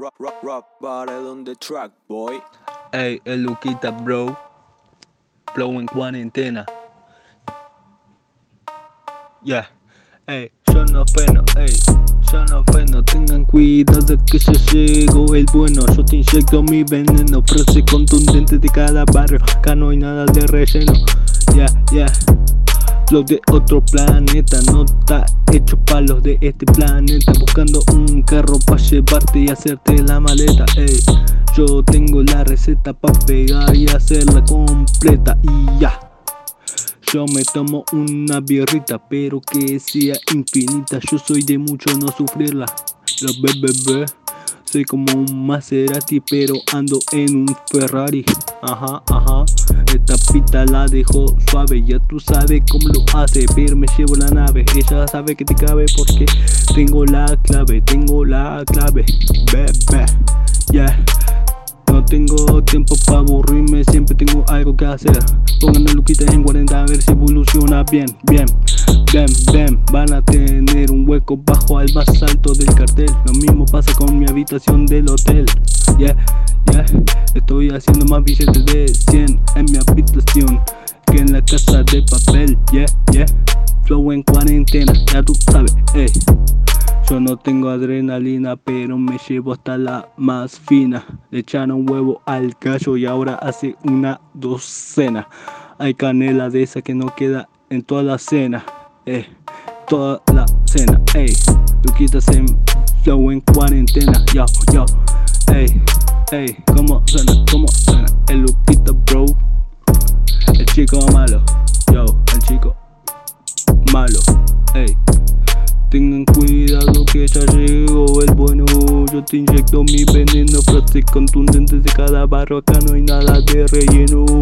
rock, rock, rock, bottle on the track, boy. Ey, el Luquita, bro. Flow en cuarentena. Yeah. Ey, yo no freno, ey. Yo no freno, tengan cuidado que ya llegó el bueno. Yo te inyecto mi veneno, frase contundente de cada barrio. Acá no hay nada de relleno. Yeah, yeah. Flow de otro planeta, no está hecho para los de este planeta. Buscando un carro para llevarte y hacerte la maleta. Ey. Yo tengo la receta para pegar y hacerla completa y ya. Yo me tomo una birrita, pero que sea infinita. Yo soy de mucho no sufrirla. Lo bebé, soy como un Maserati, pero ando en un Ferrari. Ajá, ajá. Esta pita la dejo suave, ya tú sabes cómo lo hace, pero me llevo la nave. Ella sabe que te cabe porque tengo la clave, tengo la clave. Bebé, yeah. No tengo tiempo para aburrirme, siempre tengo algo que hacer. Pongan Luquita en 40 a ver si evoluciona bien, bien, bien, bien. Van a tener un hueco bajo al más alto del cartel. Lo mismo pasa con mi habitación del hotel. Yeah, yeah. Estoy haciendo más billetes de 100 en mi habitación que en la casa de papel. Yeah, yeah. Flow en cuarentena, ya tú sabes, ey. Yo no tengo adrenalina, pero me llevo hasta la más fina. Le echaron huevo al gallo y ahora hace una docena. Hay canela de esa que no queda en toda la cena. Eh, toda la cena, ey. Luquitas en flow en cuarentena, yo, yo. Ey, ey, ¿cómo suena? ¿Cómo suena? El Luquita, bro. El chico malo, yo, el chico malo, ey. Tengan cuidado que ya llegó el bueno Yo te inyecto mi veneno Frase contundentes de cada barro Acá no hay nada de relleno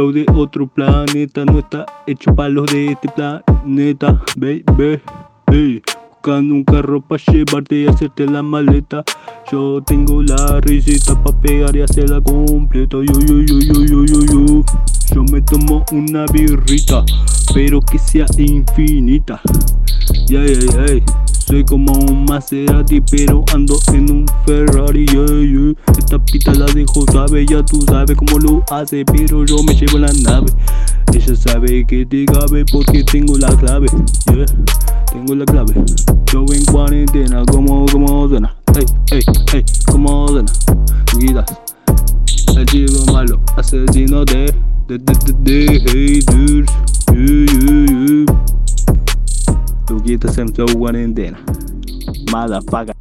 De otro planeta No está hecho para los de este planeta Baby, hey. Buscando un carro para llevarte y hacerte la maleta Yo tengo la receta para pegar y hacerla completa Yo, yo, yo, yo, yo, yo, yo yo me tomo una birrita, pero que sea infinita. Yeah, yeah, yeah. Soy como un Maserati, pero ando en un Ferrari. Esta pita la dejo suave, ya tú sabes cómo lo hace, pero yo me llevo la nave. Ella sabe que te cabe porque tengo la clave. Yeah, tengo la clave. Yo en cuarentena, como, como suena. Ey, ey, ey, como suena. Guidas. El chico malo, asesino de de, de, de, de haters. Yeah, yeah, yeah. Luquitas en flow cuarentena. Motherfucker.